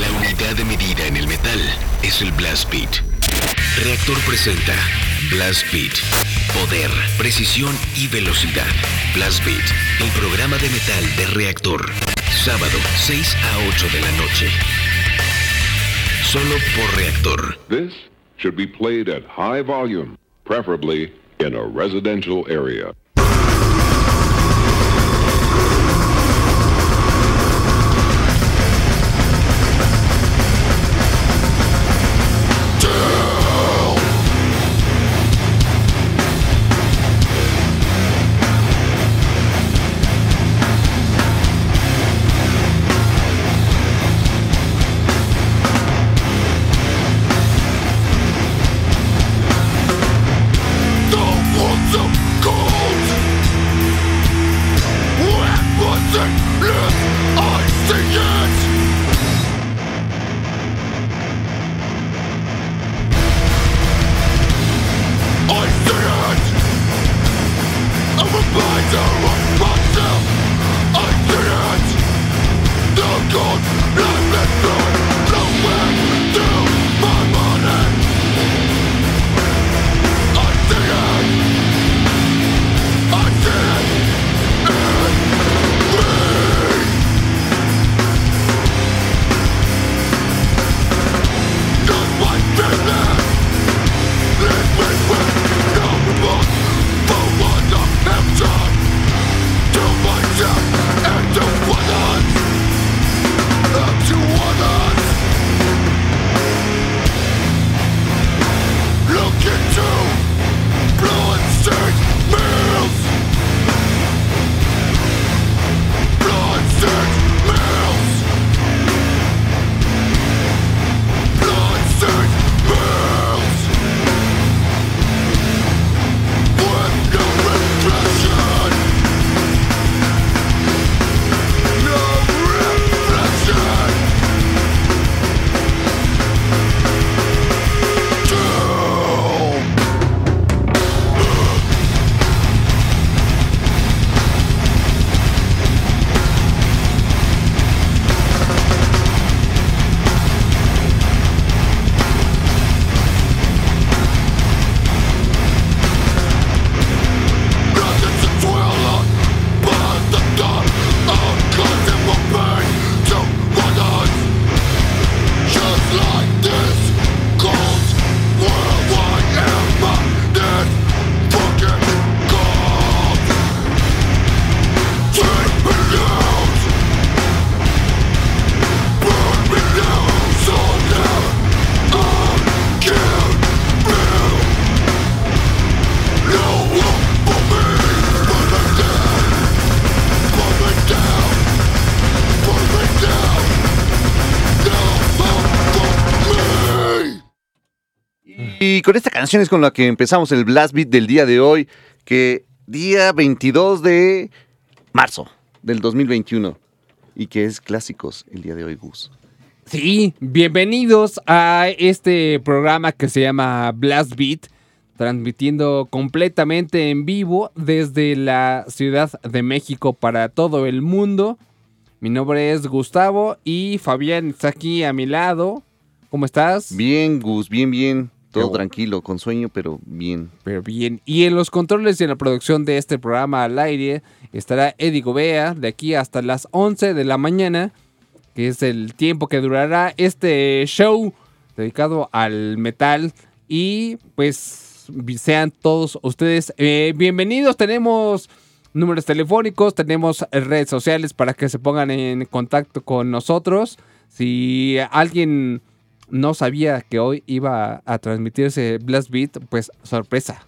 La unidad de medida en el metal es el Blast Beat. Reactor presenta Blast Beat. Poder, precisión y velocidad. Blast Beat, el programa de metal de Reactor. Sábado, 6 a 8 de la noche. Solo por Reactor. This should be played at high volume, preferably in a residential area. Con esta canción es con la que empezamos el Blast Beat del día de hoy, que día 22 de marzo del 2021 y que es clásicos el día de hoy, Gus. Sí, bienvenidos a este programa que se llama Blast Beat, transmitiendo completamente en vivo desde la Ciudad de México para todo el mundo. Mi nombre es Gustavo y Fabián está aquí a mi lado. ¿Cómo estás? Bien, Gus, bien, bien. Todo tranquilo, con sueño, pero bien. Pero bien. Y en los controles y en la producción de este programa al aire estará Eddie Gobea de aquí hasta las 11 de la mañana, que es el tiempo que durará este show dedicado al metal. Y pues sean todos ustedes eh, bienvenidos. Tenemos números telefónicos, tenemos redes sociales para que se pongan en contacto con nosotros. Si alguien no sabía que hoy iba a transmitirse Blast Beat, pues sorpresa.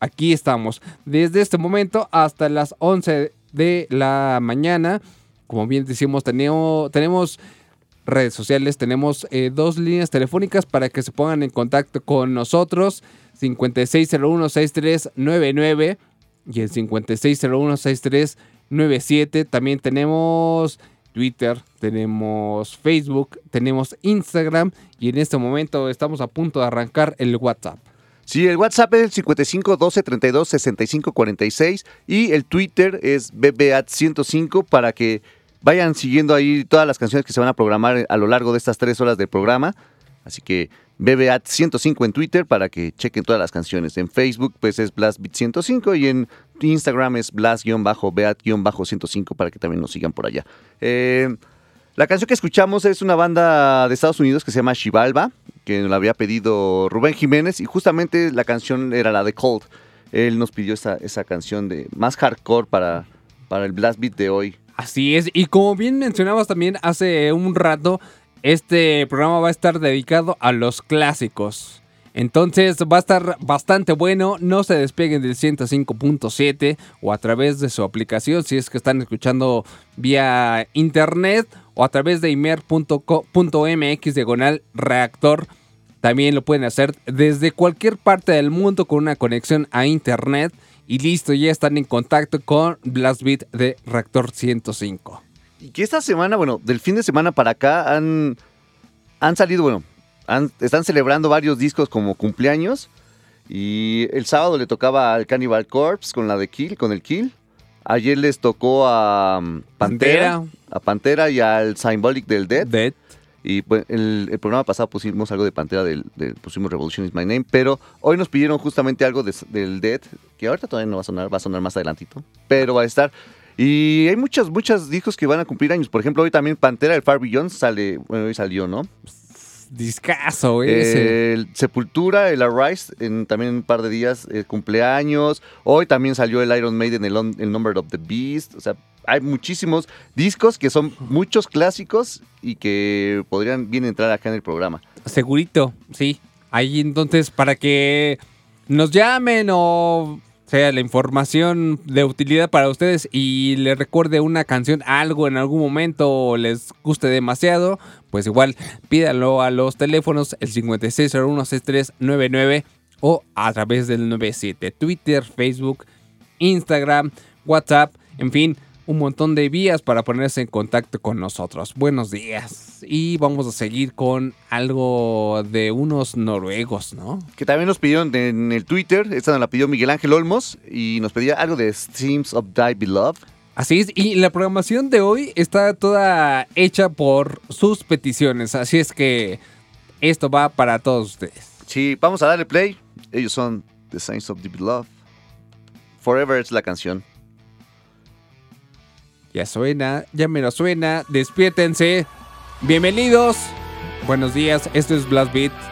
Aquí estamos. Desde este momento hasta las 11 de la mañana. Como bien decimos, tenemos, redes sociales, tenemos eh, dos líneas telefónicas para que se pongan en contacto con nosotros. 5601-6399 y el 5601-6397. También tenemos Twitter, tenemos Facebook, tenemos Instagram y en este momento estamos a punto de arrancar el WhatsApp. Sí, el WhatsApp es el 55 12 32 65 46 y el Twitter es BBAT105 para que vayan siguiendo ahí todas las canciones que se van a programar a lo largo de estas tres horas del programa. Así que BBAT105 en Twitter para que chequen todas las canciones. En Facebook pues es BlastBeat105 y en Instagram es Blast-Beat-105 para que también nos sigan por allá. Eh, la canción que escuchamos es una banda de Estados Unidos que se llama Chivalba, que nos la había pedido Rubén Jiménez y justamente la canción era la de Cold. Él nos pidió esa, esa canción de más hardcore para, para el Blast Beat de hoy. Así es, y como bien mencionabas también hace un rato, este programa va a estar dedicado a los clásicos. Entonces va a estar bastante bueno, no se despeguen del 105.7 o a través de su aplicación si es que están escuchando vía internet o a través de imer.mx diagonal reactor. También lo pueden hacer desde cualquier parte del mundo con una conexión a internet. Y listo, ya están en contacto con Blastbeat de Reactor 105. Y que esta semana, bueno, del fin de semana para acá han, han salido, bueno, están celebrando varios discos como cumpleaños. Y el sábado le tocaba al Cannibal Corpse con la de Kill, con el Kill. Ayer les tocó a um, Pantera, a Pantera y al Symbolic del Dead. Dead. Y pues, el, el, programa pasado pusimos algo de Pantera, del, del, pusimos Revolution is My Name, pero hoy nos pidieron justamente algo de, del Dead, que ahorita todavía no va a sonar, va a sonar más adelantito, pero va a estar. Y hay muchos, muchos discos que van a cumplir años. Por ejemplo, hoy también Pantera, el Far Beyond, sale, bueno, hoy salió, ¿no? Discaso, ese. El Sepultura, el Arise, en también un par de días, eh, cumpleaños. Hoy también salió el Iron Maiden, el, el Number of the Beast. O sea, hay muchísimos discos que son muchos clásicos y que podrían bien entrar acá en el programa. Segurito, sí. Ahí entonces, para que nos llamen o sea la información de utilidad para ustedes y les recuerde una canción, algo en algún momento o les guste demasiado, pues igual pídanlo a los teléfonos el 56016399 o a través del 97, Twitter, Facebook, Instagram, WhatsApp, en fin, un montón de vías para ponerse en contacto con nosotros. Buenos días. Y vamos a seguir con algo de unos noruegos, ¿no? Que también nos pidieron en el Twitter, esta nos la pidió Miguel Ángel Olmos y nos pedía algo de Streams of Die Beloved. Así es, y la programación de hoy está toda hecha por sus peticiones, así es que esto va para todos ustedes. Sí, vamos a darle play. Ellos son The Saints of the Beloved. Forever es la canción. Ya suena, ya me lo suena. Despiértense. Bienvenidos. Buenos días. Esto es Blast Beat.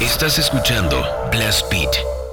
Estás escuchando Blast Beat.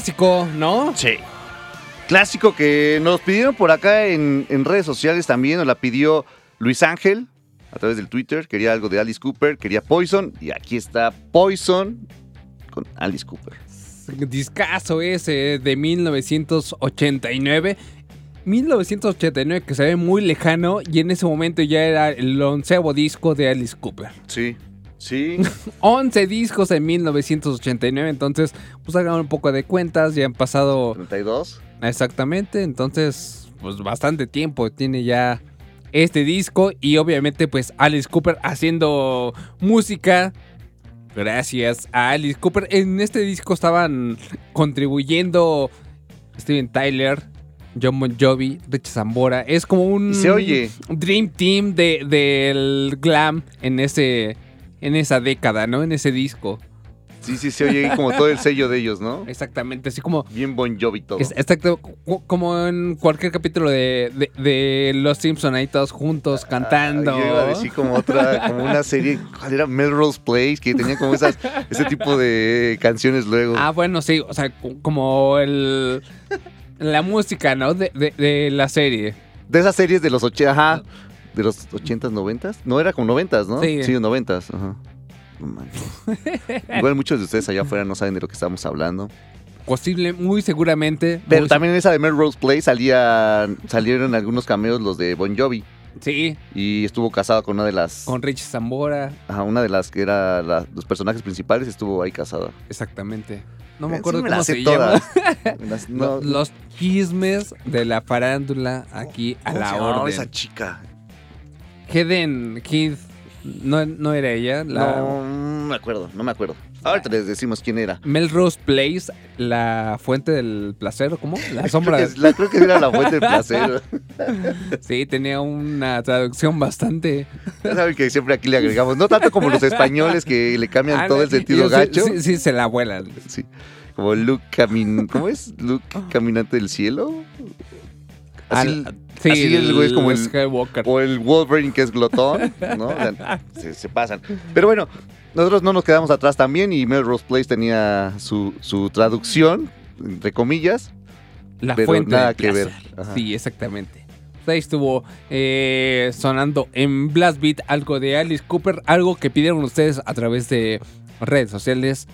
Clásico, ¿no? Sí. Clásico que nos pidieron por acá en, en redes sociales también, nos la pidió Luis Ángel a través del Twitter, quería algo de Alice Cooper, quería Poison, y aquí está Poison con Alice Cooper. Discaso ese de 1989. 1989 que se ve muy lejano y en ese momento ya era el onceavo disco de Alice Cooper. Sí, sí. 11 discos en 1989, entonces pues hagan un poco de cuentas, ya han pasado 32. exactamente, entonces pues bastante tiempo tiene ya este disco y obviamente pues Alice Cooper haciendo música. Gracias a Alice Cooper. En este disco estaban contribuyendo Steven Tyler, John Bon Jovi, Rich Zambora. Es como un se oye. Dream Team de, del glam en ese en esa década, ¿no? En ese disco. Sí, sí, se oye ahí como todo el sello de ellos, ¿no? Exactamente, así como Bien Bon Jovi todo. exacto, como en cualquier capítulo de, de- de Los Simpson ahí todos juntos cantando. Ah, yo iba a decir como otra, como una serie, ¿cuál era? Melrose Place, que tenía como esas, ese tipo de canciones luego. Ah, bueno, sí, o sea, como el la música, ¿no? De, de- de la serie. De esas series de los 80, ajá, de los 80s, 90s. No, era como 90s, ¿no? Sí. Sí, 90s, ajá. Igual muchos de ustedes allá afuera no saben de lo que estamos hablando. Posible, muy seguramente. Pero muy- también en esa de Melrose Place salían, salieron algunos cameos los de Bon Jovi. Sí, Y estuvo casada con una de las. con Rich Zambora, Ajá, una de las que era la- los personajes principales estuvo ahí casada. exactamente. No me Sí, acuerdo me cómo se todas. llama. Las- no- Los chismes de la farándula aquí a ¿cómo la llamaba orden. esa chica? Heden Kid, no, no era ella. La No, no me acuerdo, no me acuerdo. Ahorita les decimos quién era. Melrose Place, la fuente del placer, ¿o ¿cómo? La sombra. Creo que, la, creo que era la fuente del placer. Sí, tenía una traducción bastante. Ya saben que siempre aquí le agregamos, no tanto como los españoles que le cambian Ah, todo el sentido sí, gacho. Sí, sí, se la vuelan. Sí. Como Luke camin... ¿Cómo es? Luke caminante del cielo. Así, Al- sí, así el güey es como el, Skywalker. o el Wolverine que es glotón, ¿no? O sea, se, se pasan. Pero bueno, nosotros no nos quedamos atrás también y Melrose Place tenía su, su traducción, entre comillas. La pero fuente nada del que ver. Ajá. Sí, exactamente. Pues Ahí estuvo eh, sonando en Blast Beat algo de Alice Cooper, algo que pidieron ustedes a través de redes sociales.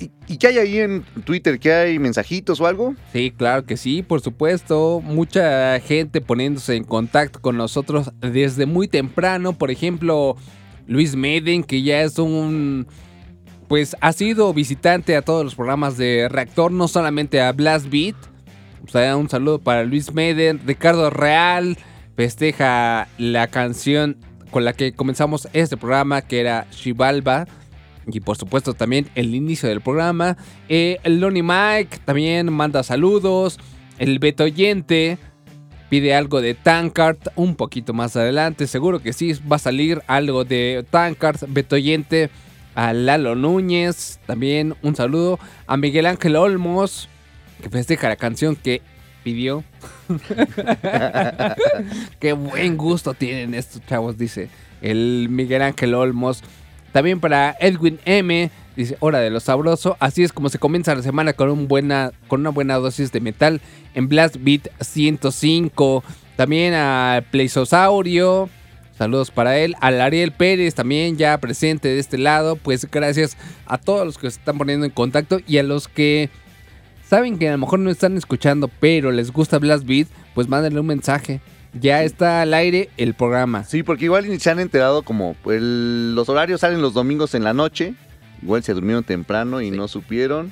¿Y, qué hay ahí en Twitter? ¿Qué hay mensajitos o algo? Sí, claro que sí, por supuesto. Mucha gente poniéndose en contacto con nosotros desde muy temprano. Por ejemplo, Luis Meden, que ya es un... Pues ha sido visitante a todos los programas de Reactor, no solamente a Blast Beat. O sea, un saludo para Luis Meden. Ricardo Real festeja la canción con la que comenzamos este programa, que era Shivalba. Y por supuesto también el inicio del programa. Eh, el Lonnie Mike también manda saludos. El Beto Oyente pide algo de Tankard un poquito más adelante. Seguro que sí va a salir algo de Tankard, Beto Oyente. A Lalo Núñez también un saludo. A Miguel Ángel Olmos que festeja la canción que pidió. Qué buen gusto tienen estos chavos, dice el Miguel Ángel Olmos. También para Edwin M. Dice, hora de lo sabroso. Así es como se comienza la semana con, un buena, con una buena dosis de metal en Blast Beat 105. También a Pleisosaurio. Saludos para él. Al Ariel Pérez también ya presente de este lado. Pues gracias a todos los que se están poniendo en contacto y a los que saben que a lo mejor no están escuchando, pero les gusta Blast Beat, pues mándenle un mensaje. Ya está al aire el programa. Sí, porque igual ni se han enterado como el- los horarios salen los domingos en la noche. Igual se durmieron temprano y no supieron.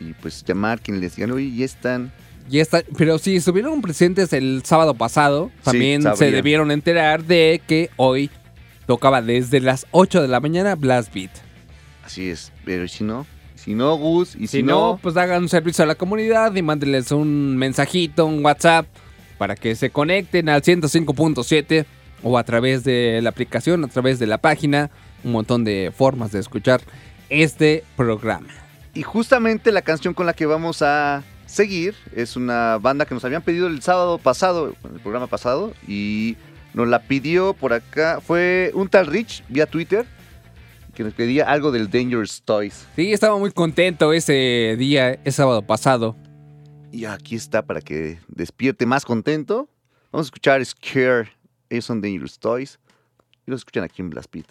Y pues llamar quien les digan, oye, ya están. Ya está, pero si estuvieron presentes el sábado pasado, también se debieron enterar de que hoy tocaba desde las 8 de la mañana Blast Beat. Así es, pero ¿y si no, si no, Gus, y si, Si no, pues hagan un servicio a la comunidad y mándenles un mensajito, un WhatsApp, para que se conecten al 105.7 o a través de la aplicación, a través de la página, un montón de formas de escuchar este programa. Y justamente la canción con la que vamos a seguir es una banda que nos habían pedido el sábado pasado, el programa pasado, y nos la pidió por acá, fue un tal Rich vía Twitter, que nos pedía algo del Dangerous Toys. Sí, estaba muy contento ese día, ese sábado pasado, y aquí está para que despierte más contento. Vamos a escuchar Scare. Ellos son Dangerous Toys. Y los escuchan aquí en Blast Pit.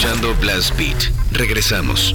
escuchando Blast Beat. Regresamos.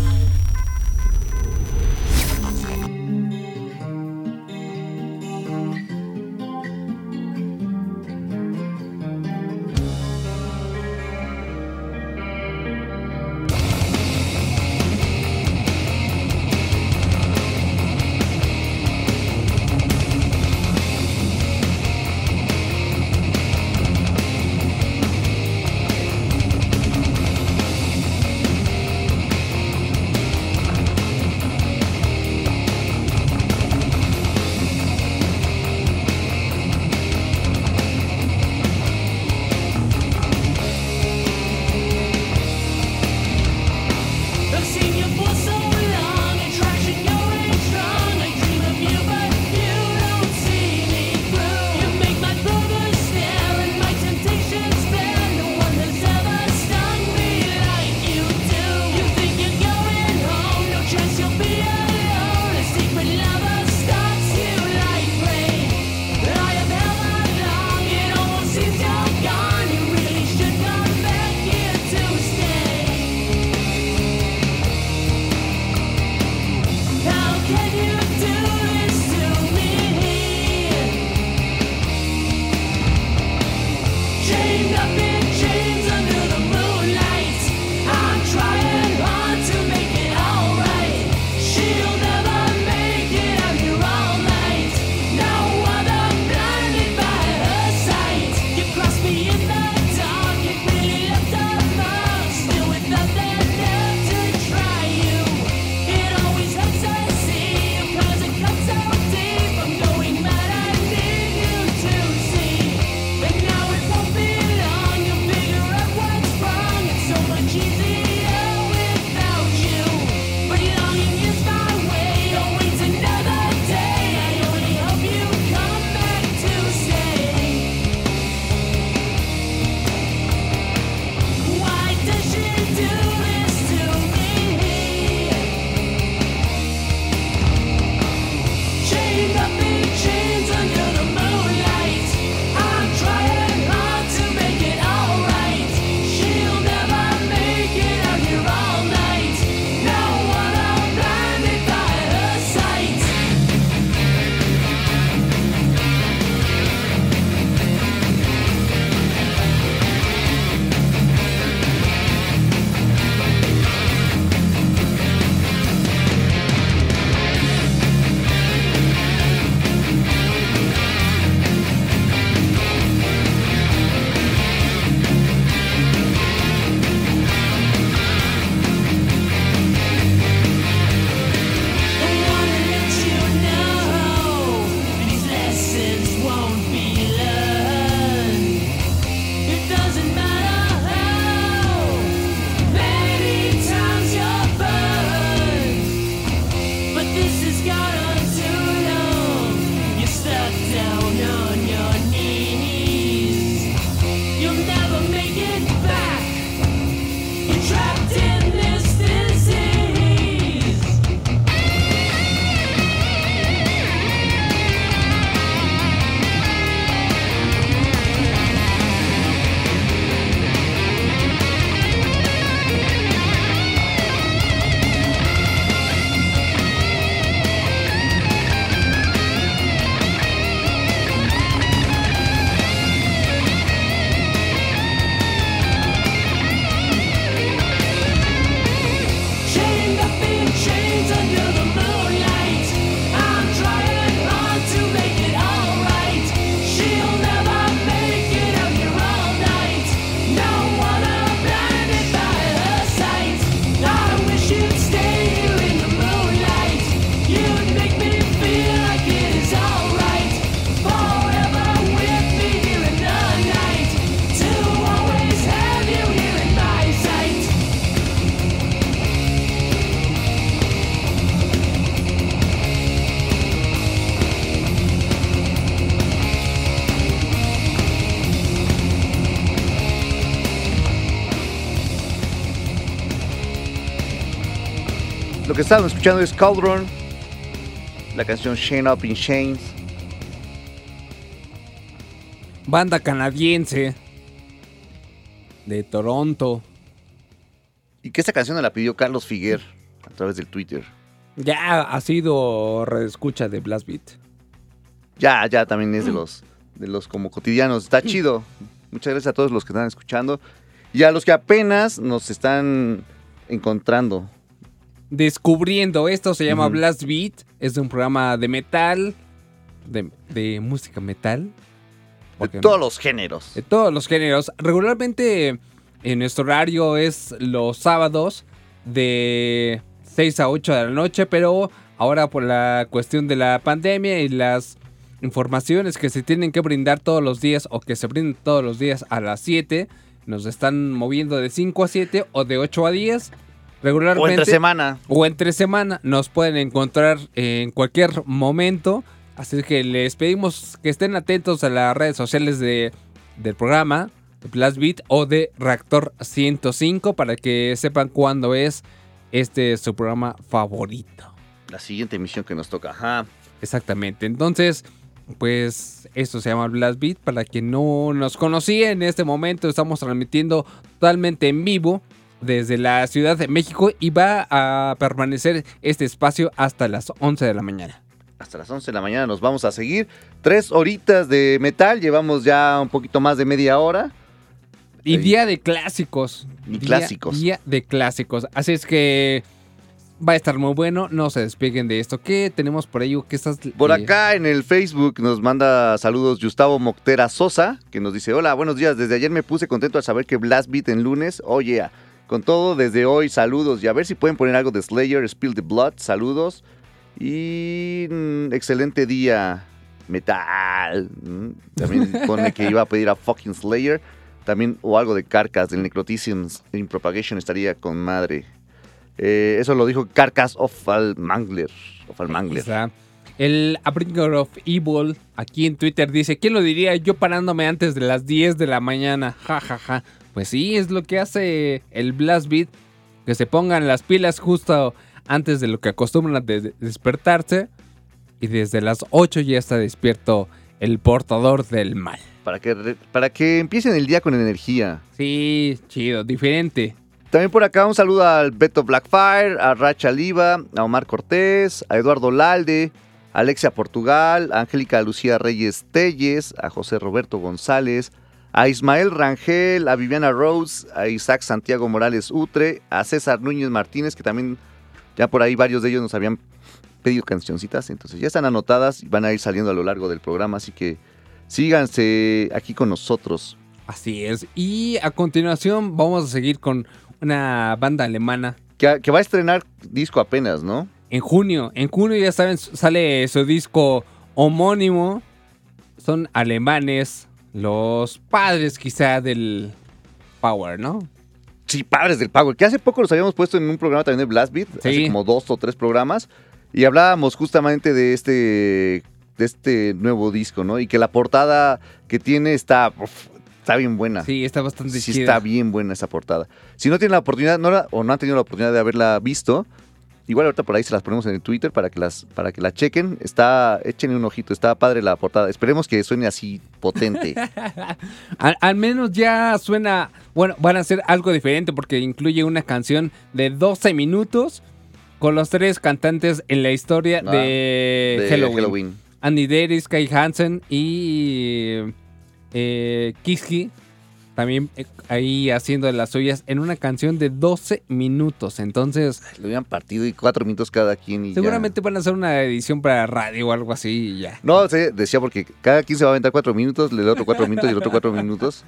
Estaban escuchando es Cauldron, la canción Shane Up in Chains. Banda canadiense de Toronto. Y que esta canción la pidió Carlos Figuer a través del Twitter. Ya ha sido reescucha de Blast Beat. Ya, ya también es de los, de los como cotidianos. Está chido. Muchas gracias a todos los que están escuchando. Y a los que apenas nos están encontrando. Descubriendo esto se llama. Blast Beat. Es de un programa de metal. De, de música metal. De todos los géneros. de todos los géneros. Regularmente en nuestro horario es los sábados de 6 a 8 de la noche, pero ahora por la cuestión de la pandemia y las informaciones que se tienen que brindar todos los días o que se brindan todos los días a las 7, nos están moviendo de 5 a 7 o de 8 a 10. Regularmente O entre semana. o entre semana. Nos pueden encontrar en cualquier momento. Así que les pedimos que estén atentos a las redes sociales de, del programa, de Blast Beat o de Reactor 105 para que sepan cuándo es este su programa favorito. La siguiente emisión que nos toca. Ajá. Exactamente. Entonces, pues esto se llama Blast Beat. Para quien no nos conocía, en este momento estamos transmitiendo totalmente en vivo desde la Ciudad de México y va a permanecer este espacio hasta las 11 de la mañana. Hasta las 11 de la mañana nos vamos a seguir. Tres horitas de metal. Llevamos ya un poquito más de media hora. Y día de clásicos. Y Día- clásicos. Día de clásicos. Así es que va a estar muy bueno. No se despeguen de esto. ¿Qué tenemos por ahí? ¿Qué estás Por acá en el Facebook nos manda saludos Gustavo Moctera Sosa, que nos dice, hola, buenos días, desde ayer me puse contento al saber que Blast Beat en lunes, oh yeah. Con todo, desde hoy, saludos, y a ver si pueden poner algo de Slayer, Spill the Blood, saludos. Y mm, excelente día, metal. Mm, También pone que iba a pedir a fucking Slayer. También, o algo de Carcas, del Necrotisms in Propagation, estaría con madre. Eh, eso lo dijo Carcas of Al Mangler. Of Al Mangler. El Abringer of Evil aquí en Twitter dice, ¿quién lo diría? Yo parándome antes de las 10 de la mañana. Ja, ja, ja. Pues sí, es lo que hace el Blast Beat. Que se pongan las pilas justo antes de lo que acostumbran a de- despertarse. Y desde las 8 ya está despierto el portador del mal. Para que, para que empiecen el día con energía. Sí, chido, diferente. También por acá un saludo al Beto Blackfire, a Racha Liva, a Omar Cortés, a Eduardo Lalde, a Alexia Portugal, a Angélica Lucía Reyes Telles, a José Roberto González, a Ismael Rangel, a Viviana Rose, a Isaac Santiago Morales Utre, a César Núñez Martínez, que también ya por ahí varios de ellos nos habían pedido cancioncitas, entonces ya están anotadas y van a ir saliendo a lo largo del programa, así que síganse aquí con nosotros. Así es. Y a continuación vamos a seguir con una banda alemana Que, que va a estrenar disco apenas, ¿no? en junio. En junio ya saben, sale su disco homónimo. Son alemanes, los padres quizá del Power, ¿no? Sí, padres del Power, que hace poco los habíamos puesto en un programa también de Blast Beat, hace Sí. como dos o tres programas, y hablábamos justamente de este, de este nuevo disco, ¿no? Y que la portada que tiene está, uf, está bien buena. Sí, está bastante Sí chida. está bien buena esa portada. Si no tienen la oportunidad, no la- o no han tenido la oportunidad de haberla visto, igual ahorita por ahí se las ponemos en el Twitter para que las, para que la chequen. Está, échenle un ojito, está padre la portada. Esperemos que suene así potente. Al, al menos ya suena. Bueno, van a hacer algo diferente porque incluye una canción de 12 minutos con los tres cantantes en la historia Ah, de, de Halloween. Halloween. Andy Davis, Kai Hansen y eh, Kiski. También eh, ahí haciendo las suyas en una canción de 12 minutos. Entonces, Lo habían partido y cuatro minutos cada quien y ya. seguramente van a hacer una edición para radio o algo así y ya. No, decía porque cada quien se va a aventar cuatro minutos, el otro cuatro minutos y el otro cuatro minutos.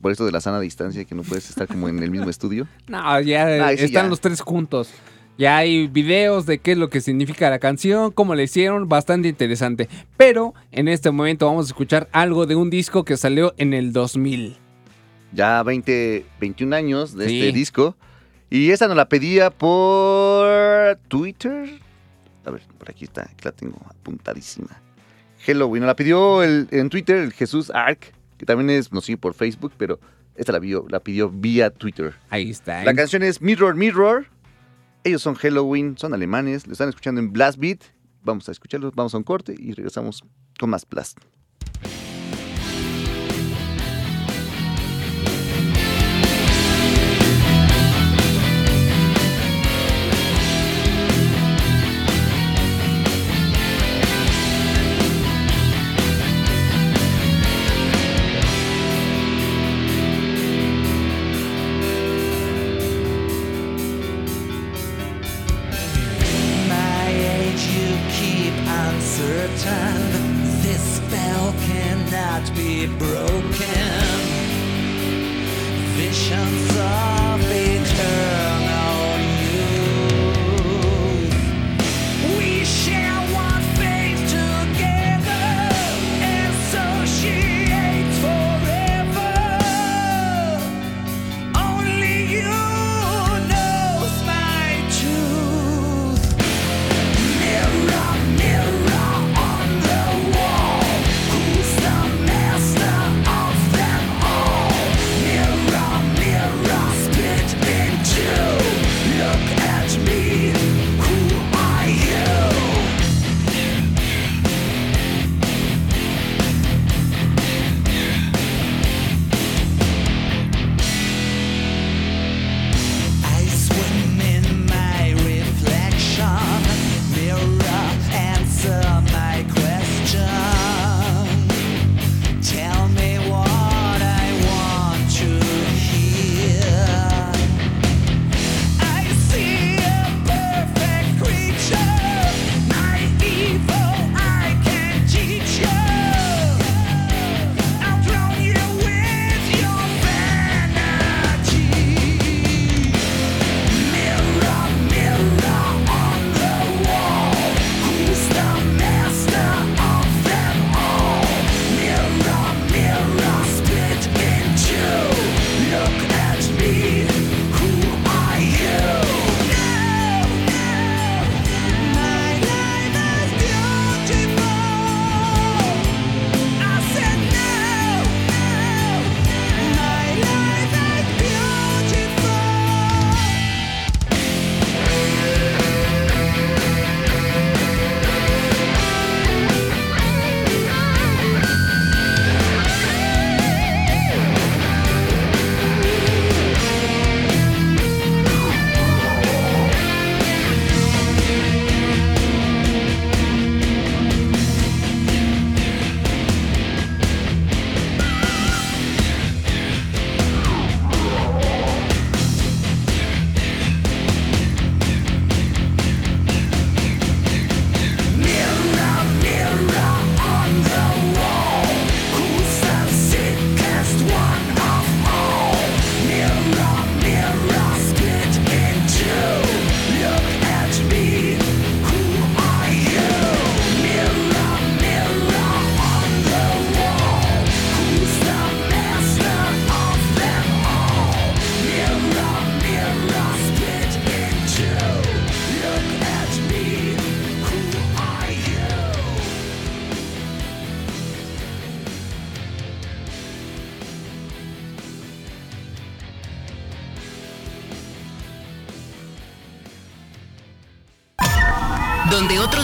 Por eso de la sana distancia, que no puedes estar como en el mismo estudio. No, ya sí, están ya. los tres juntos. Ya hay videos de qué es lo que significa la canción, cómo le hicieron, bastante interesante. Pero en este momento vamos a escuchar algo de un disco que salió en el 2000. Ya 20, 21 años de Sí. este disco. Y esa nos la pedía por Twitter. A ver, por aquí está, aquí la tengo apuntadísima. Halloween, nos la pidió el- en Twitter el Jesús Arc, que también es, nos sigue por Facebook, pero esta la, vio, la pidió vía Twitter. Ahí está. La canción es Mirror Mirror. Ellos son Halloween, son alemanes, lo están escuchando en Blast Beat. Vamos a escucharlos, vamos a un corte y regresamos con más Blast.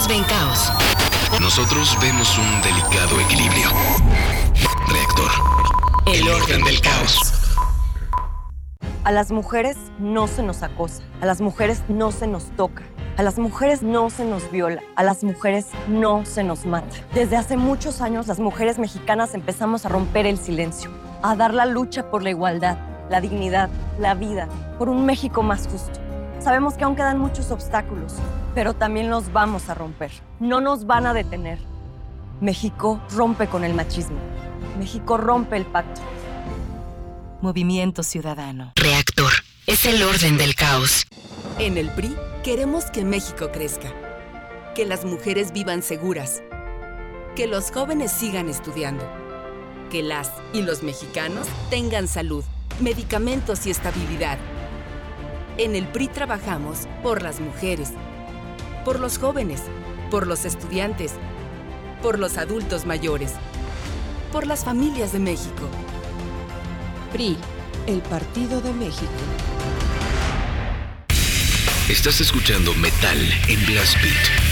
Ven caos, Nosotros vemos un delicado equilibrio. Reactor. el orden del caos. A las mujeres no se nos acosa, a las mujeres no se nos toca, a las mujeres no se nos viola, a las mujeres no se nos mata. Desde hace muchos años las mujeres mexicanas empezamos a romper el silencio, a dar la lucha por la igualdad, la dignidad, la vida, por un México más justo. Sabemos que aún quedan muchos obstáculos, pero también los vamos a romper. No nos van a detener. México rompe con el machismo. México rompe el pacto. Movimiento Ciudadano. Reactor es el orden del caos. En el PRI queremos que México crezca, que las mujeres vivan seguras, que los jóvenes sigan estudiando, que las y los mexicanos tengan salud, medicamentos y estabilidad. En el PRI trabajamos por las mujeres, por los jóvenes, por los estudiantes, por los adultos mayores, por las familias de México. PRI, el Partido de México. Estás escuchando Metal en Blast Beat.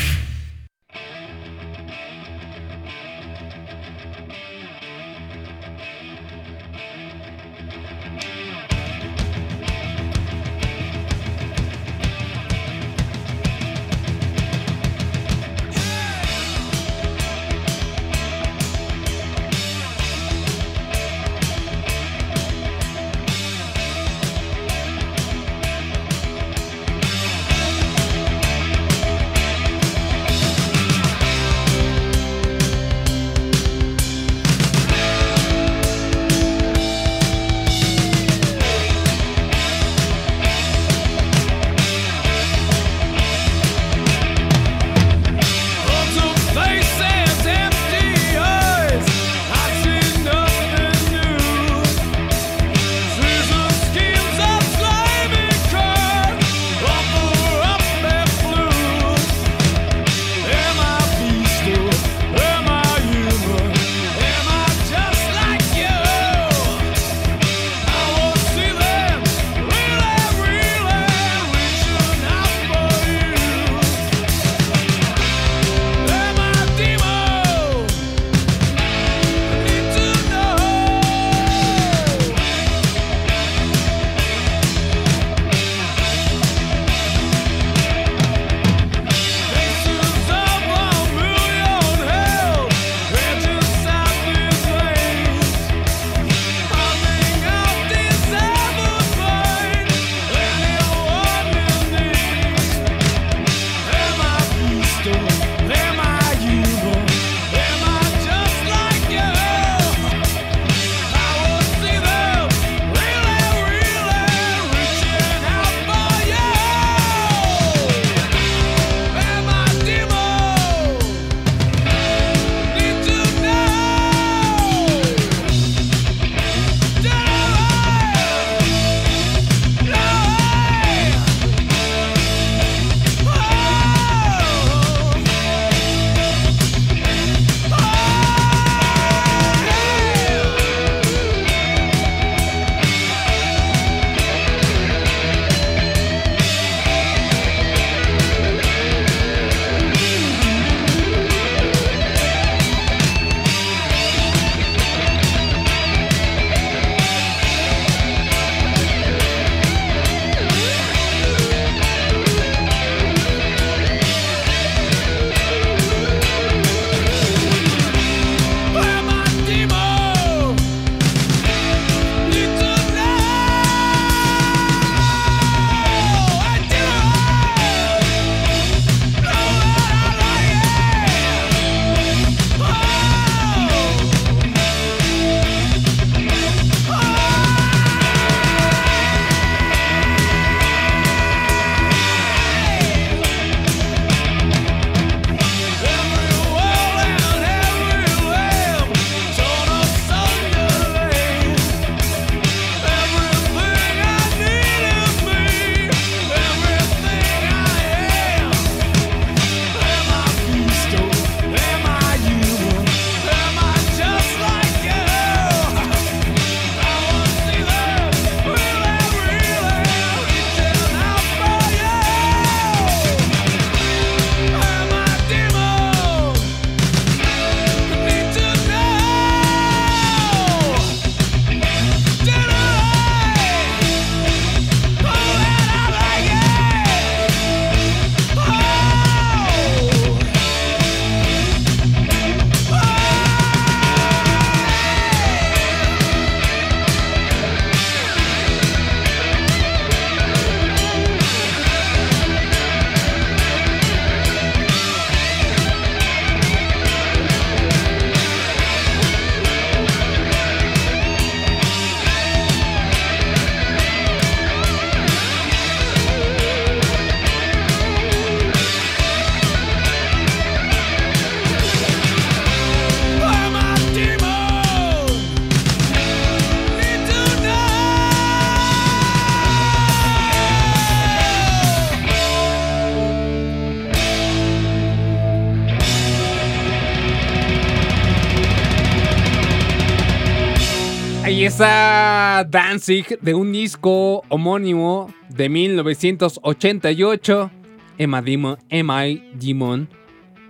Danzig de un disco homónimo de 1988. Emma Demon, M.I. Demon.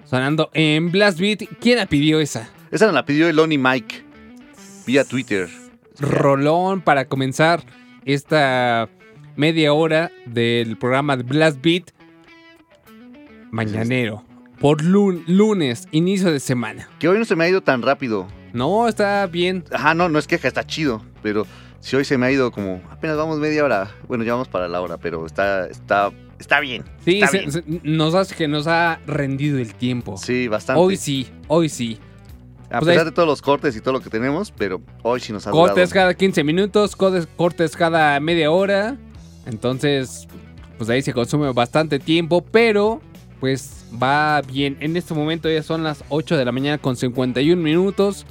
Sonando en Blast Beat. ¿Quién la pidió esa? Esa la pidió el Lonnie Mike vía Twitter. Rolón para comenzar esta media hora del programa de Blast Beat. Mañanero. Por lun- lunes, inicio de semana. Que hoy no se me ha ido tan rápido. No, está bien. Ajá, no, no es queja, está chido. Pero si hoy se me ha ido como apenas vamos media hora. Bueno, ya vamos para la hora, pero está, está, está bien. Sí, está se- bien. se- nos hace que nos ha rendido el tiempo. Sí, bastante. Hoy sí, hoy sí. A pues pesar de todos los cortes y todo lo que tenemos, pero hoy sí nos ha Cortes durado. cada 15 minutos, cortes, cortes cada media hora. Entonces, pues ahí se consume bastante tiempo, pero pues va bien. En este momento ya son las 8 de la mañana con 51 minutos.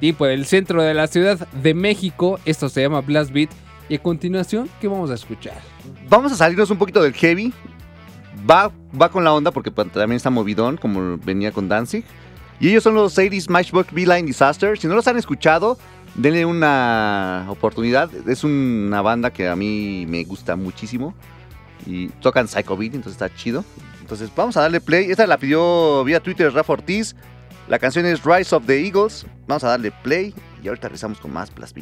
Tiempo del centro de la Ciudad de México. Esto se llama Blast Beat. Y a continuación, ¿qué vamos a escuchar? Vamos a salirnos un poquito del heavy. Va, va con la onda porque pues, también está movidón, como venía con Danzig. Y ellos son los 80s Matchbox Beeline Disaster. Si no los han escuchado, denle una oportunidad. Es una banda que a mí me gusta muchísimo. Y tocan Psycho Beat, entonces está chido. Entonces vamos a darle play. Esta la pidió vía Twitter Rafa Ortiz. La canción es Rise of the Eagles. Vamos a darle play y ahorita regresamos con más Blast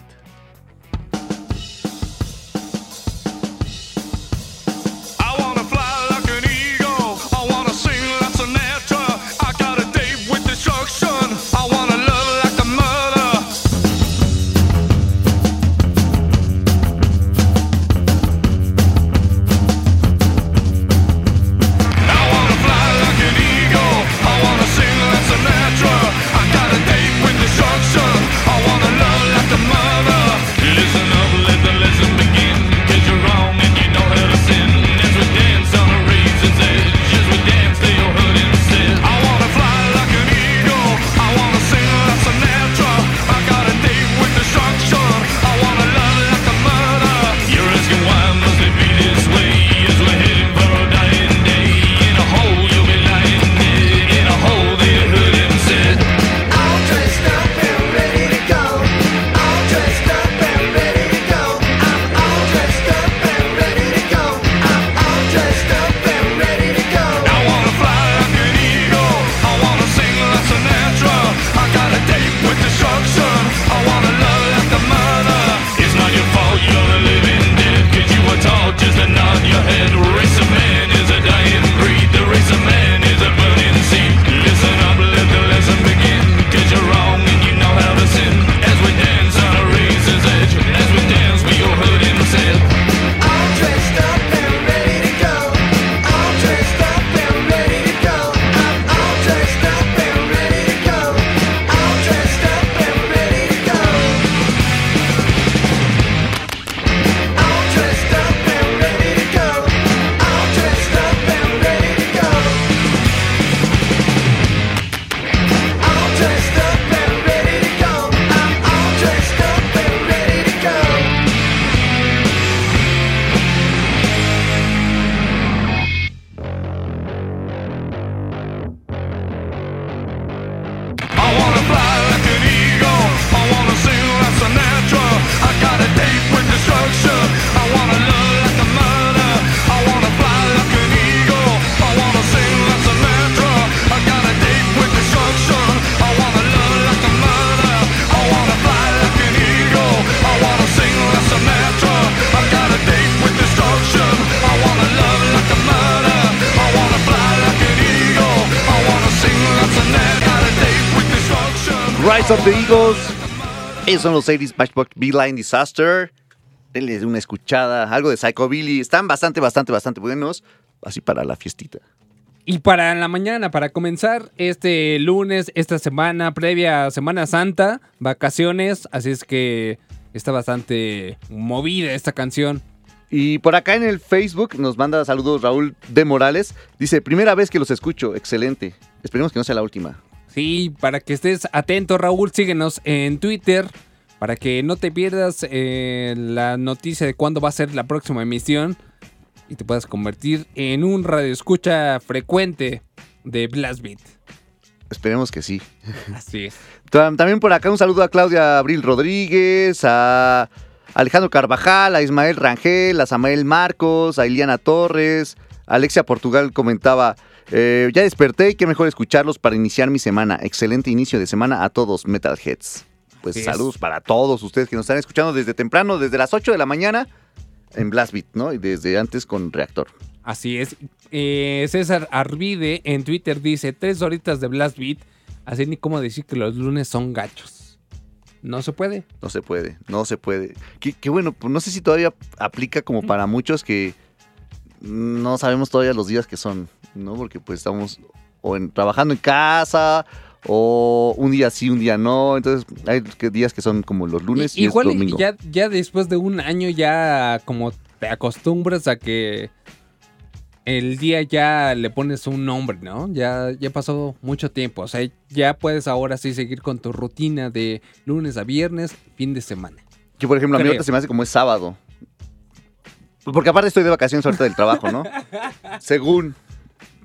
Rise of the Eagles. Ellos son los 80s Matchbox Beeline Disaster. Denles una escuchada, algo de Psychobilly. Están bastante, bastante, bastante buenos. Así para la fiestita. Y para la mañana, para comenzar este lunes, esta semana previa a Semana Santa, vacaciones, así es que está bastante movida esta canción. Y por acá en el Facebook nos manda saludos Raúl de Morales. Dice, primera vez que los escucho, excelente. Esperemos que no sea la última. Sí, para que estés atento, Raúl, síguenos en Twitter para que no te pierdas eh, la noticia de cuándo va a ser la próxima emisión y te puedas convertir en un radioescucha frecuente de Blast Beat. Esperemos que sí. Así es. Tam- También por acá un saludo a Claudia Abril Rodríguez, a Alejandro Carvajal, a Ismael Rangel, a Samael Marcos, a Iliana Torres, Alexia Portugal comentaba, eh, ya desperté y qué mejor escucharlos para iniciar mi semana. Excelente inicio de semana a todos Metalheads. Pues saludos para todos ustedes que nos están escuchando desde temprano, desde las 8 de la mañana en Blast Beat, ¿no? Y desde antes con Reactor. Así es. Eh, César Arvide en Twitter dice: tres horitas de Blast Beat. Así ni cómo decir que los lunes son gachos. No se puede. No se puede, no se puede. Qué, qué bueno, pues no sé si todavía aplica como para muchos que no sabemos todavía los días que son, ¿no? Porque pues estamos o en- trabajando en casa o un día sí, un día no. Entonces hay días que son como los lunes y, es Igual y domingo. ya, ya después de un año ya como te acostumbras a que el día ya le pones un nombre, ¿no? Ya, ya pasó mucho tiempo. O sea, ya puedes ahora sí seguir con tu rutina de lunes a viernes, fin de semana. Que por ejemplo a mí ahorita se me hace como es sábado. Porque aparte estoy de vacaciones ahorita del trabajo, ¿no? Según.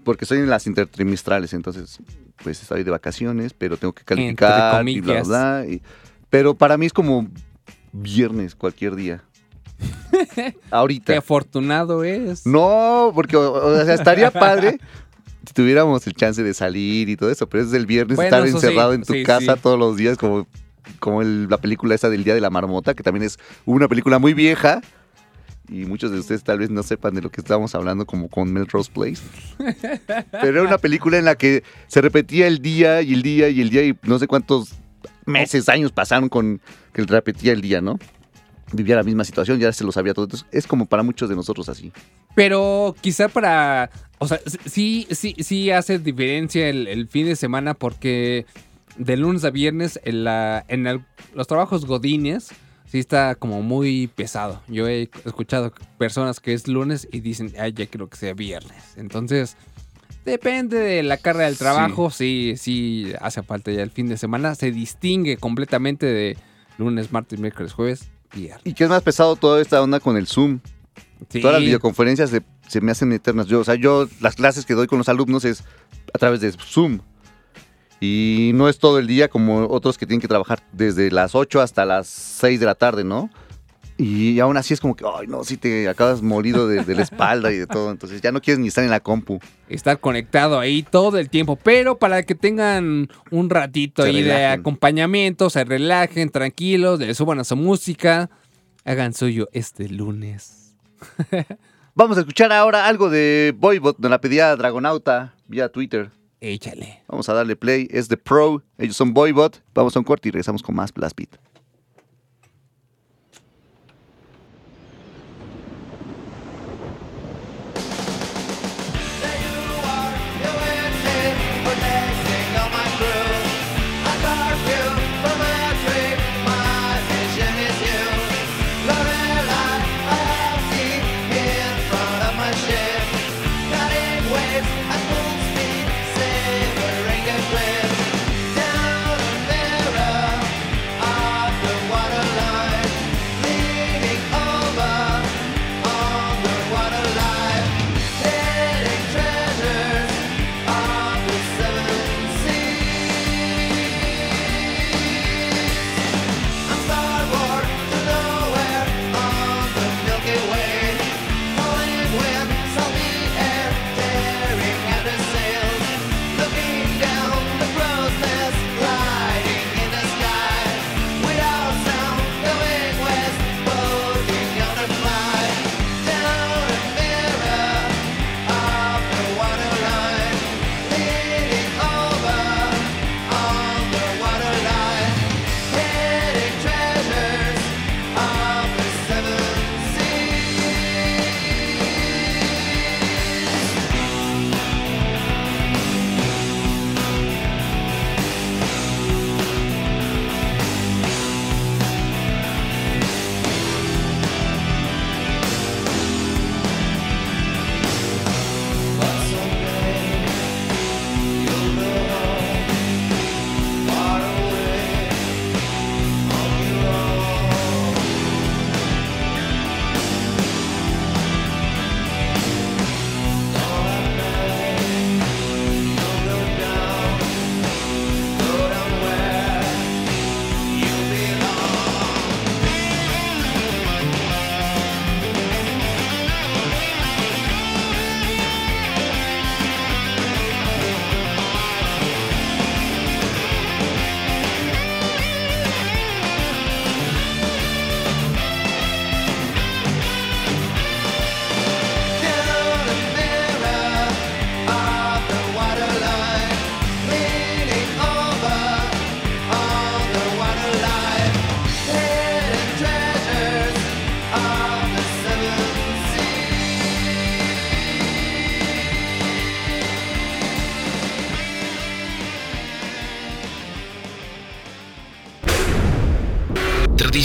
Porque estoy en las intertrimestrales, entonces pues estoy de vacaciones, pero tengo que calificar y bla, bla. y- pero para mí es como viernes cualquier día. Qué Ahorita. afortunado es. No, porque o, o sea, estaría padre si tuviéramos el chance de salir y todo eso, pero es el viernes Bueno, estar eso sí, encerrado en tu sí, casa sí. todos los días, como, como el- la película esa del Día de la Marmota, que también es una película muy vieja. Y muchos de ustedes tal vez no sepan de lo que estábamos hablando, como con Melrose Place. Pero era una película en la que se repetía el día y el día y el día, y no sé cuántos meses, años pasaron con que repetía el día, ¿no? Vivía la misma situación, ya se lo sabía todo. Entonces, es como para muchos de nosotros así. Pero quizá para. O sea, sí, sí, sí hace diferencia el, fin de semana porque de lunes a viernes en, la, en los trabajos godines sí está como muy pesado. Yo he escuchado personas que es lunes y dicen, ay, ya quiero que sea viernes. Entonces, depende de la carga del trabajo. Sí, sí, hace falta ya el fin de semana. Se distingue completamente de lunes, martes, miércoles, jueves, viernes. Y que es más pesado toda esta onda con el Zoom. Sí. Todas las videoconferencias se, se me hacen eternas. Yo, o sea, yo las clases que doy con los alumnos es a través de Zoom. Y no es todo el día como otros que tienen que trabajar desde las 8 hasta las 6 de la tarde, ¿no? Y aún así es como que, ay, no, si te acabas molido de, de la espalda y de todo. Entonces ya no quieres ni estar en la compu. estar conectado ahí todo el tiempo, pero para que tengan un ratito Se ahí de acompañamiento, se relajen, tranquilos, le suban a su música, hagan suyo este lunes. Vamos a escuchar ahora algo de Boybot, nos la pedía Dragonauta vía Twitter. Échale. Vamos a darle play, es The Pro, ellos son Boybot. Vamos a un corte y regresamos con más Blast Beat.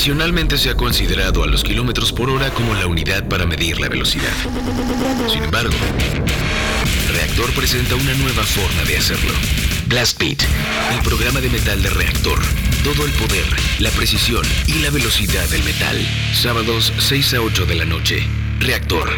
Tradicionalmente se ha considerado a los kilómetros por hora como la unidad para medir la velocidad. Sin embargo, Reactor presenta una nueva forma de hacerlo. Blast Beat, el programa de metal de Reactor. Todo el poder, la precisión y la velocidad del metal. Sábados 6 a 8 de la noche. Reactor.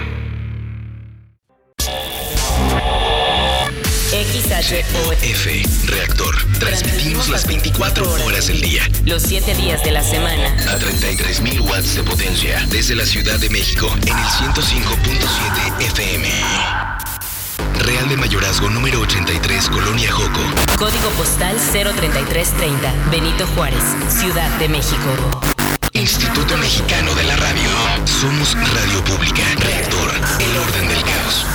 XHOF Reactor Transmitimos las 24 horas del día. Los 7 días de la semana. A 33.000 watts de potencia. Desde la Ciudad de México en el 105.7 FM. Real de Mayorazgo número 83, Colonia Joco. Código postal 03330, Benito Juárez, Ciudad de México. Instituto Mexicano de la Radio. Somos Radio Pública, Reactor, El Orden del Caos.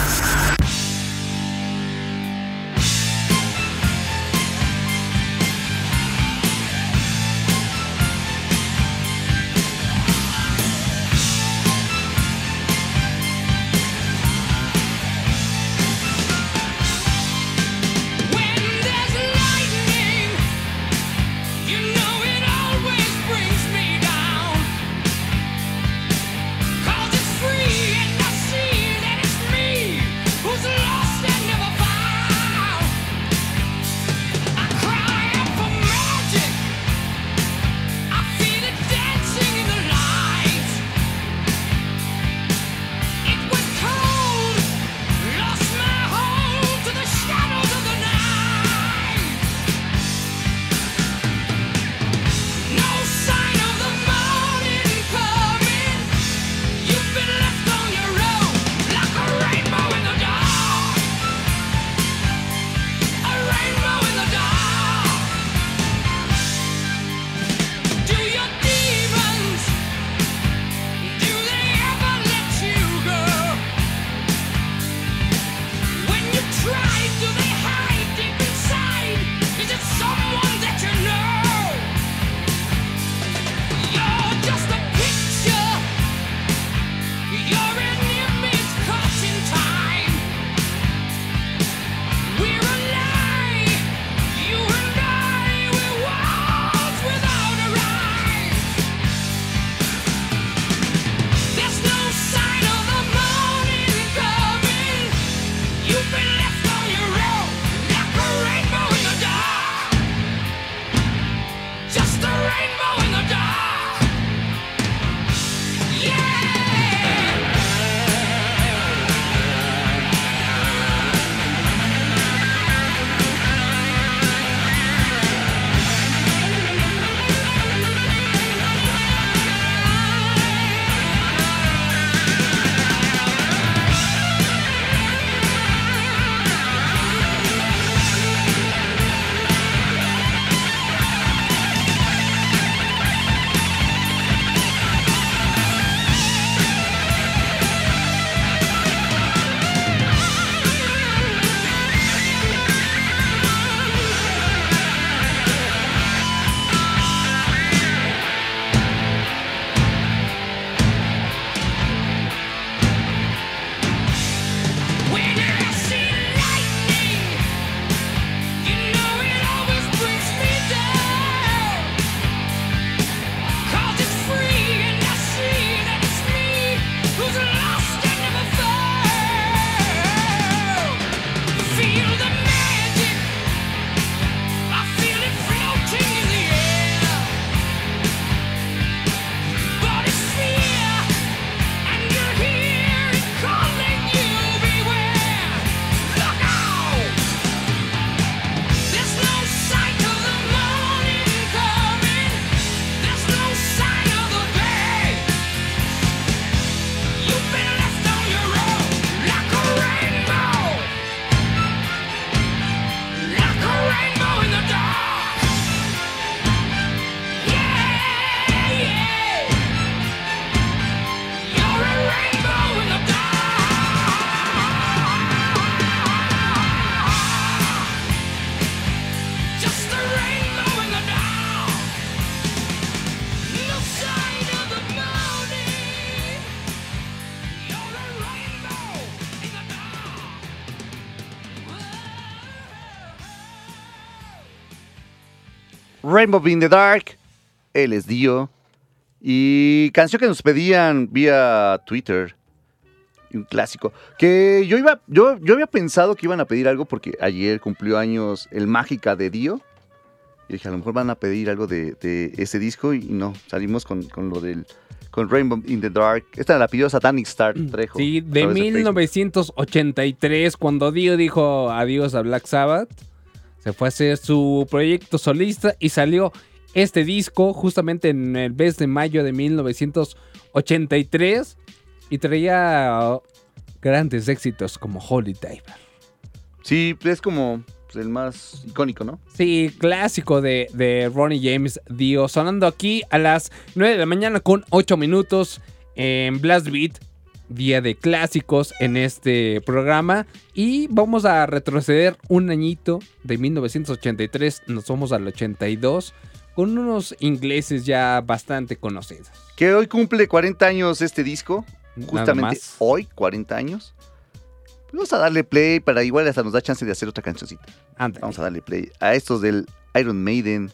Rainbow in the Dark. Él es Dio. Y canción que nos pedían vía Twitter. Un clásico. Que yo iba. Yo, yo había pensado que iban a pedir algo porque ayer cumplió años el mágica de Dio. Y dije, a lo mejor van a pedir algo de, ese disco. Y no, salimos con, con lo del con Rainbow in the Dark. Esta la pidió Satanic Star mm, Trejo. Sí, de 1983, cuando Dio dijo adiós a Black Sabbath se fue a hacer su proyecto solista y salió este disco justamente en el mes de mayo de 1983 y traía grandes éxitos como Holy Diver. Sí, es como pues, el más icónico, ¿no? Sí, clásico de, de Ronnie James Dio, sonando aquí a las 9 de la mañana con 8 minutos en Blast Beat, día de clásicos en este programa. Y vamos a retroceder un añito de 1983, nos vamos al 82, con unos ingleses ya bastante conocidos. Que hoy cumple 40 años este disco. Justamente hoy, 40 años. Vamos a darle play para igual hasta nos da chance de hacer otra cancioncita. Ándale. Vamos a darle play a estos del Iron Maiden.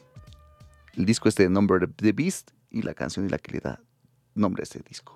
El disco este de Number of the Beast y la canción y la que le da nombre a este disco.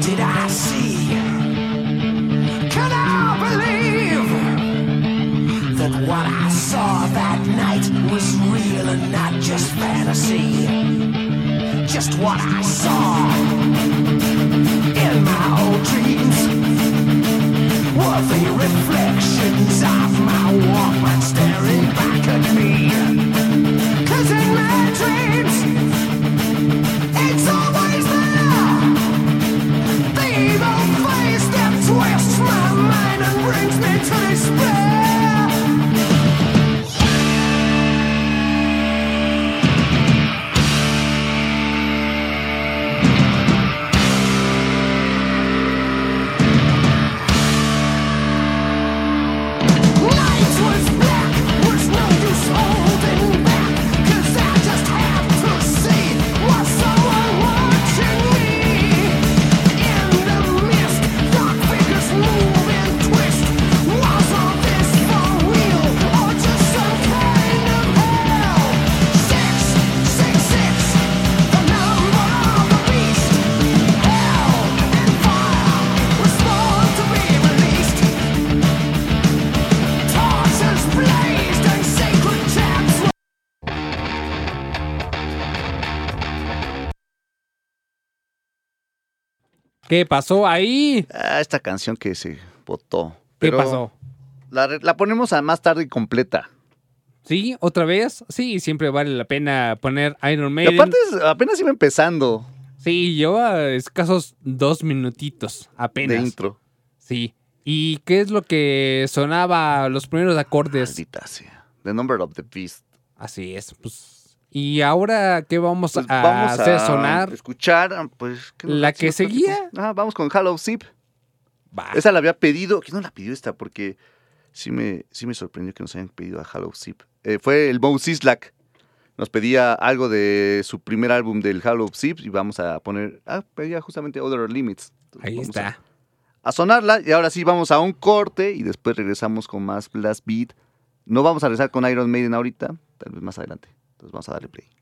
Did I see? Can I believe that what I saw that night was real and not just fantasy? Just what I saw in my old dreams were the reflections of my Walkman staring back at ¿Qué pasó ahí? Ah, esta canción que se votó. ¿Qué pasó? La, ponemos a más tarde y completa. ¿Sí? ¿Otra vez? Sí, siempre vale la pena poner Iron Y Maiden. aparte es- apenas iba empezando Sí, lleva escasos dos minutitos apenas. de intro. Sí. ¿Y qué es lo que sonaba los primeros acordes? Maldita sea. The Number of the Beast. Así es. Pues, ¿Y ahora qué vamos Pues a vamos hacer a sonar? escuchar, pues... ¿qué nos ¿La que seguía? Ah, vamos con Hollow Zip. Esa la había pedido. ¿Quién no la pidió esta? Porque sí me, sí me sorprendió que nos hayan pedido a Hollow Zip. Eh, fue el Mo Sislak. Nos pedía algo de su primer álbum del Hollow Zip y vamos a poner... Ah, pedía justamente Other Limits. Entonces Ahí está. A, a sonarla y ahora sí vamos a un corte y después regresamos con más Blast Beat. No vamos a regresar con Iron Maiden ahorita, tal vez más adelante. Entonces vamos a darle play.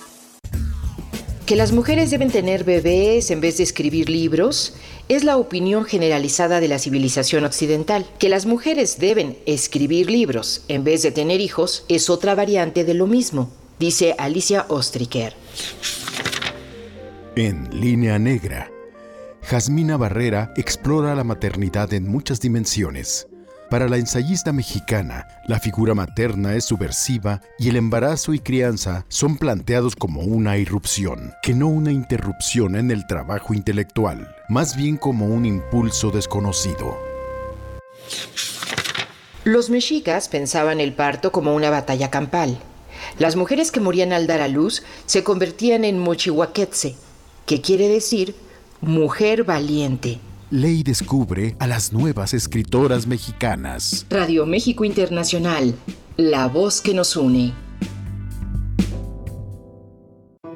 Que las mujeres deben tener bebés en vez de escribir libros es la opinión generalizada de la civilización occidental. Que las mujeres deben escribir libros en vez de tener hijos es otra variante de lo mismo, dice Alicia Ostriker. En Línea Negra, Jasmina Barrera explora la maternidad en muchas dimensiones. Para la ensayista mexicana, la figura materna es subversiva y el embarazo y crianza son planteados como una irrupción, que no una interrupción en el trabajo intelectual, más bien como un impulso desconocido. Los mexicas pensaban el parto como una batalla campal. Las mujeres que morían al dar a luz se convertían en mochihuaquetze, que quiere decir mujer valiente. Ley descubre a las nuevas escritoras mexicanas. Radio México Internacional, la voz que nos une.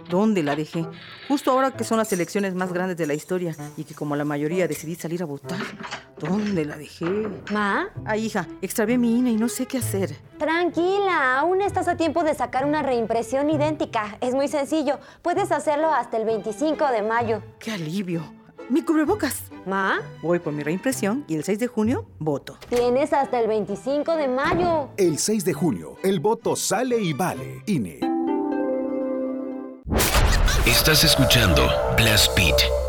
¿Dónde la dejé? Justo ahora que son las elecciones más grandes de la historia y que como la mayoría decidí salir a votar. ¿Dónde la dejé? ¿Ma? Ay, hija, extravié mi INE y no sé qué hacer. Tranquila, aún estás a tiempo de sacar una reimpresión idéntica. Es muy sencillo. Puedes hacerlo hasta el 25 de mayo. ¡Qué alivio! Mi cubrebocas. ¿Ma? Voy por mi reimpresión y el 6 de junio voto. Tienes hasta el 25 de mayo. El 6 de junio, el voto sale y vale. INE. Estás escuchando Blast Beat.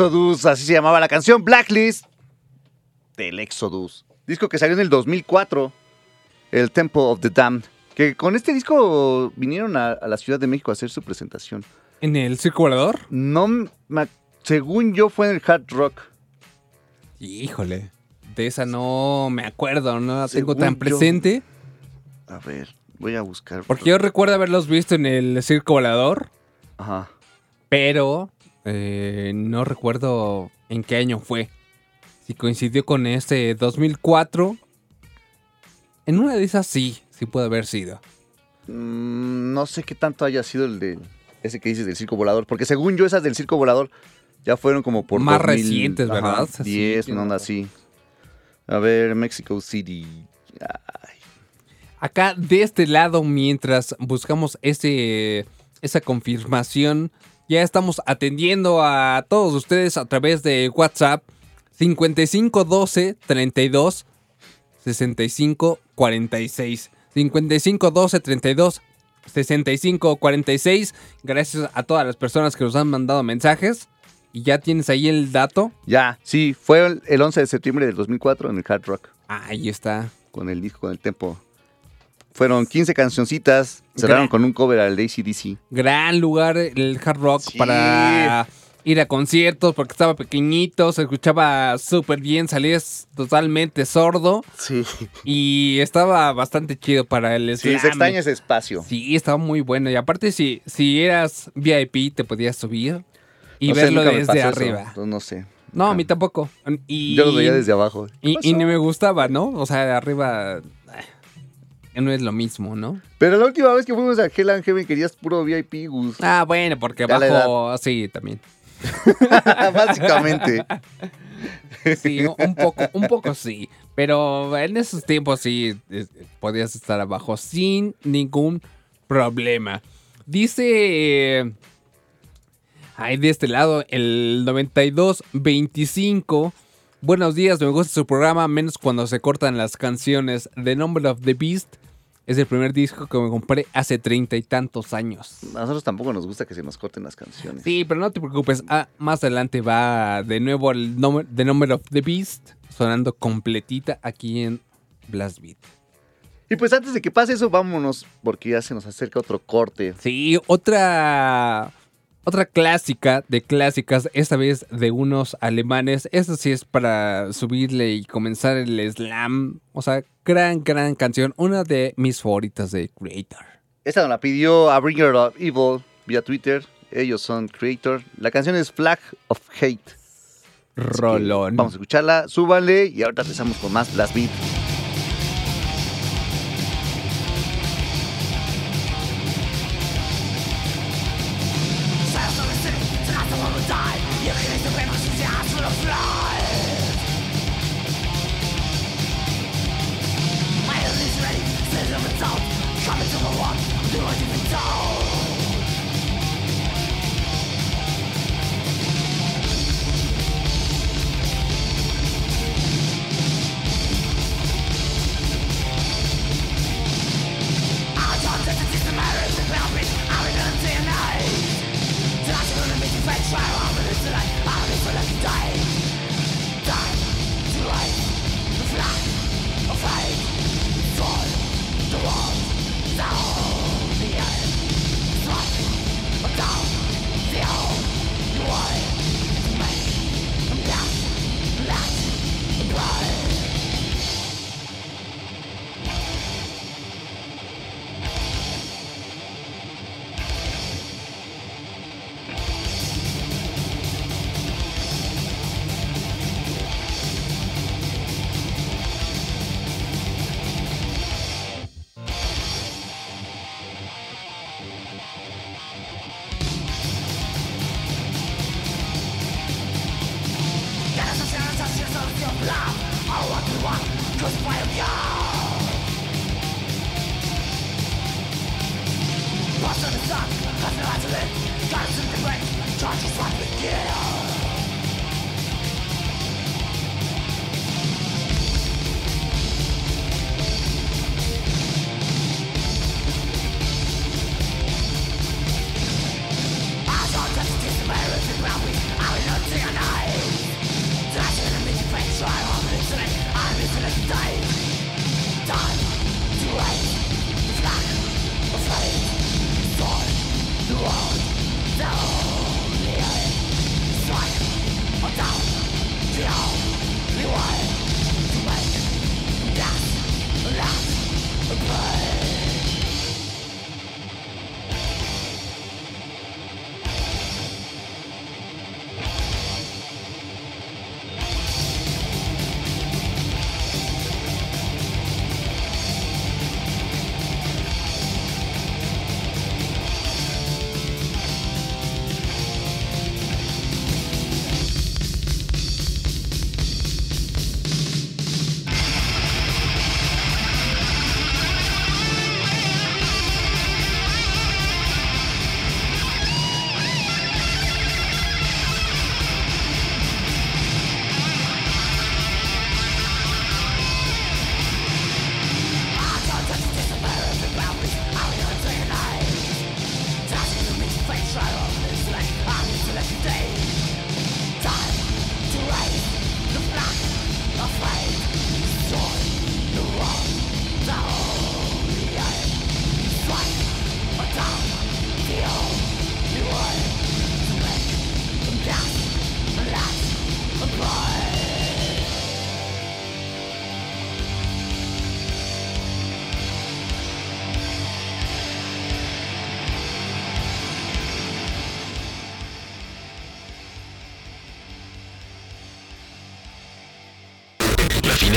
Exodus, así se llamaba la canción. Blacklist del Exodus. Disco que salió en el 2004. El Temple of the Damned. Que con este disco vinieron a, a la Ciudad de México a hacer su presentación. ¿En el Circo Volador? No, me- según yo fue en el Hard Rock. Híjole. De esa no me acuerdo, no la tengo Según tan yo- presente. A ver, voy a buscar. Porque yo recuerdo haberlos visto en el Circo Volador. Ajá. Pero eh, no recuerdo en qué año fue. Si coincidió con este 2004. En una de esas sí, sí puede haber sido. Mm, no sé qué tanto haya sido el de ese que dices del Circo Volador. Porque según yo, esas del Circo Volador ya fueron como por. Más recientes, ¿verdad? Sí, 10, tiene una onda así. A ver, Mexico City. Acá de este lado, mientras buscamos ese, esa confirmación, ya estamos atendiendo a todos ustedes a través de WhatsApp 5512 32 65 46. 5512 32 65 46. Gracias a todas las personas que nos han mandado mensajes. Y ya tienes ahí el dato. Ya, sí, fue el- el 11 de septiembre del 2004 en el Hard Rock. Ahí está. Con el disco, con el tempo. Fueron 15 cancioncitas. Cerraron con un cover al ACDC. Gran lugar el hard rock para ir a conciertos porque estaba pequeñito, se escuchaba súper bien, salías totalmente sordo. Sí. Y estaba bastante chido para el Sí, se slam. extraña ese espacio. Sí, estaba muy bueno. Y aparte, si, si eras VIP, te podías subir y No sé, verlo nunca me desde pasó eso, arriba. entonces no sé. No, a mí tampoco. Y, Yo lo veía desde abajo. Y, y ni me gustaba, ¿no? O sea, de arriba no es lo mismo, ¿no? Pero la última vez que fuimos a Hell and Heaven querías puro VIP, Gus. Ah, bueno, porque Ya la abajo, sí, también. Básicamente. Sí, un poco, un poco sí. Pero en esos tiempos sí eh, podías estar abajo sin ningún problema. Dice. eh, Ahí de este lado, el 9225. Buenos días, me gusta su programa, menos cuando se cortan las canciones. The Number of the Beast es el primer disco que me compré hace treinta y tantos años. A nosotros tampoco nos gusta que se nos corten las canciones. Sí, pero no te preocupes. Ah, más adelante va de nuevo el The Number of the Beast sonando completita aquí en Blast Beat. Y pues antes de que pase eso, vámonos, porque ya se nos acerca otro corte. Sí, otra otra clásica de clásicas, esta vez de unos alemanes. Esta sí es para subirle y comenzar el slam. O sea, gran, gran canción. Una de mis favoritas de Creator. Esta nos la pidió a Bringer of Evil vía Twitter. Ellos son Creator. La canción es Flag of Hate. Rolón. Vamos a escucharla, súbanle y ahorita empezamos con más Blast Beat.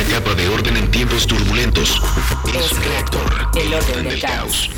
Capa de orden en tiempos turbulentos es reactor. el orden del caos.